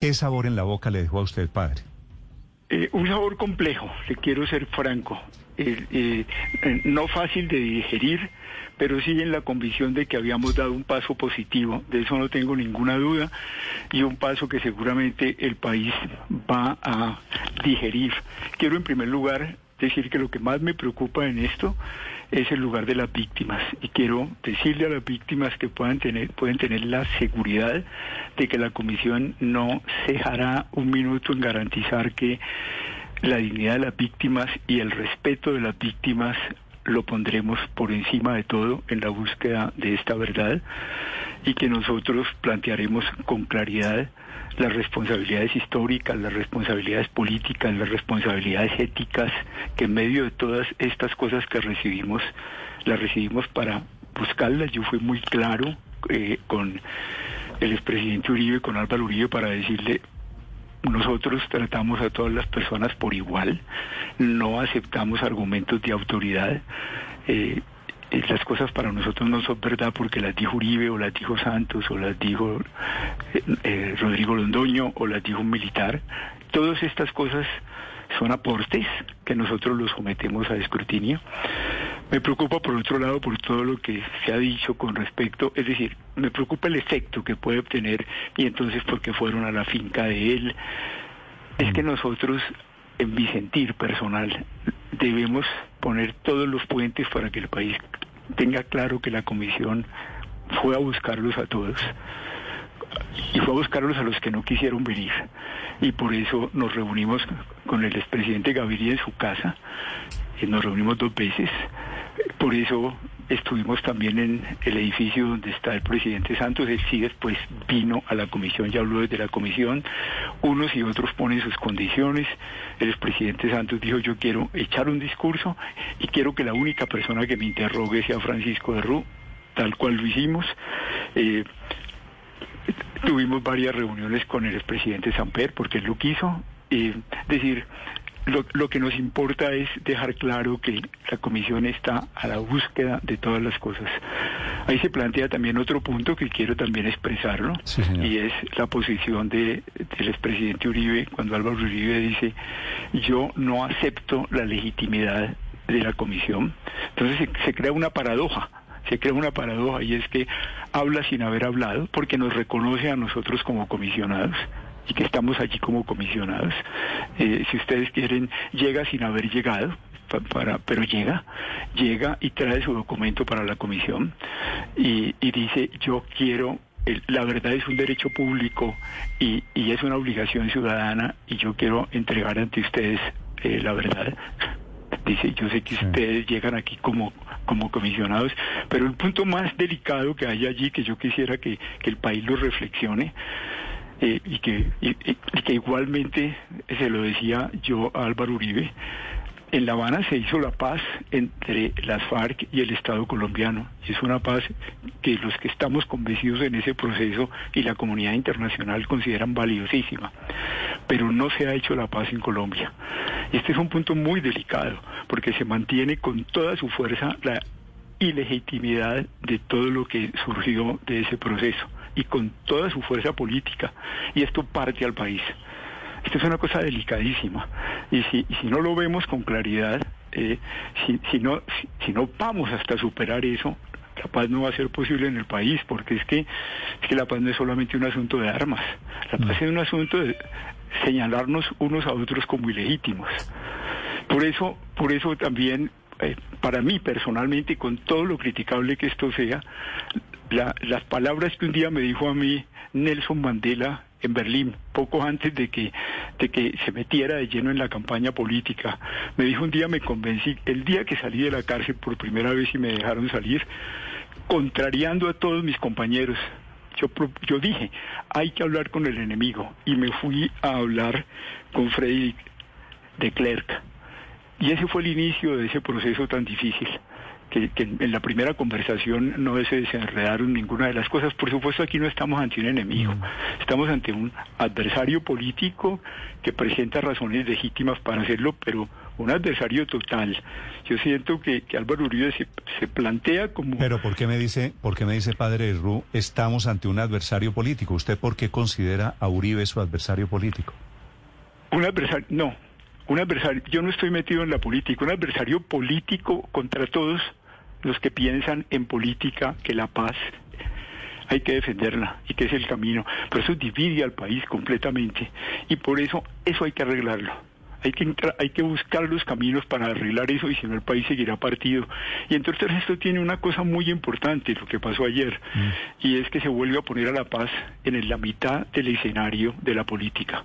¿Qué sabor en la boca le dejó a usted, padre? Eh, un sabor complejo, le quiero ser franco. Eh, eh, no fácil de digerir, pero sí en la convicción de que habíamos dado un paso positivo, de eso no tengo ninguna duda, y un paso que seguramente el país va a digerir. Quiero en primer lugar decir que lo que más me preocupa en esto es el lugar de las víctimas. Y quiero decirle a las víctimas que puedan tener pueden tener la seguridad de que la comisión no cejará un minuto en garantizar que la dignidad de las víctimas y el respeto de las víctimas lo pondremos por encima de todo en la búsqueda de esta verdad y que nosotros plantearemos con claridad las responsabilidades históricas, las responsabilidades políticas, las responsabilidades éticas, que en medio de todas estas cosas que recibimos, las recibimos para buscarlas. Yo fui muy claro eh, con el expresidente Uribe, con Álvaro Uribe, para decirle, nosotros tratamos a todas las personas por igual, no aceptamos argumentos de autoridad. Eh, las cosas para nosotros no son verdad porque las dijo Uribe o las dijo Santos o las dijo eh, eh, Rodrigo Londoño o las dijo un militar. Todas estas cosas son aportes que nosotros los sometemos a escrutinio. Me preocupa por otro lado por todo lo que se ha dicho con respecto, es decir, me preocupa el efecto que puede obtener y entonces porque fueron a la finca de él. Es que nosotros, en mi sentir personal, debemos poner todos los puentes para que el país tenga claro que la comisión fue a buscarlos a todos y fue a buscarlos a los que no quisieron venir. Y por eso nos reunimos con el expresidente Gaviria en su casa, y nos reunimos dos veces. Por eso estuvimos también en el edificio donde está el presidente Santos. Él sí después vino a la comisión, ya habló desde la comisión. Unos y otros ponen sus condiciones. El expresidente Santos dijo, yo quiero echar un discurso y quiero que la única persona que me interrogue sea Francisco de Rú, tal cual lo hicimos. Eh, tuvimos varias reuniones con el expresidente Samper porque él lo quiso. es decir, lo, que nos importa es dejar claro que la comisión está a la búsqueda de todas las cosas. Ahí se plantea también otro punto que quiero también expresarlo, y es la posición de, del expresidente Uribe, cuando Álvaro Uribe dice, yo no acepto la legitimidad de la comisión. Entonces se crea una paradoja se crea una paradoja y es que habla sin haber hablado porque nos reconoce a nosotros como comisionados y que estamos allí como comisionados. Eh, si ustedes quieren, llega sin haber llegado, para, pero llega, llega y trae su documento para la comisión y, dice yo quiero la verdad es un derecho público y, y, es una obligación ciudadana y yo quiero entregar ante ustedes eh, la verdad. Dice, yo sé que ustedes llegan aquí como, como comisionados, pero el punto más delicado que hay allí, que yo quisiera que, que el país lo reflexione, eh, y, que, que igualmente se lo decía yo a Álvaro Uribe, en La Habana se hizo la paz entre las FARC y el Estado colombiano. Y es una paz que los que estamos convencidos en ese proceso y la comunidad internacional consideran valiosísima. Pero no se ha hecho la paz en Colombia. Y este es un punto muy delicado, porque se mantiene con toda su fuerza la ilegitimidad de todo lo que surgió de ese proceso y con toda su fuerza política. Y esto parte al país. Esto es una cosa delicadísima. Y si, si no lo vemos con claridad, eh, si, si, no, si, no vamos hasta superar eso, la paz no va a ser posible en el país, porque es que, es que la paz no es solamente un asunto de armas, la paz es un asunto de señalarnos unos a otros como ilegítimos. Por eso, por eso también, eh, para mí personalmente, con todo lo criticable que esto sea, las palabras que un día me dijo a mí Nelson Mandela en Berlín, poco antes de que, de que se metiera de lleno en la campaña política. Me dijo un día, me convencí, el día que salí de la cárcel por primera vez y me dejaron salir, contrariando a todos mis compañeros, yo, yo dije, hay que hablar con el enemigo. Y me fui a hablar con Frederick de Klerk. Y ese fue el inicio de ese proceso tan difícil que, en la primera conversación no se desenredaron ninguna de las cosas. Por supuesto, aquí no estamos ante un enemigo, estamos ante un adversario político que presenta razones legítimas para hacerlo, pero un adversario total. Yo siento que, Álvaro Uribe se, se, plantea como... Pero ¿por qué me dice, por qué me dice padre Ru, estamos ante un adversario político? ¿Usted por qué considera a Uribe su adversario político? Un adversario, no, un adversario, yo no estoy metido en la política, un adversario político contra todos los que piensan en política que la paz hay que defenderla y que es el camino. Pero eso divide al país completamente y por eso eso hay que arreglarlo. Hay que, hay que buscar los caminos para arreglar eso y si no el país seguirá partido. Y entonces esto tiene una cosa muy importante, lo que pasó ayer, mm. y es que se vuelve a poner a la paz en la mitad del escenario de la política.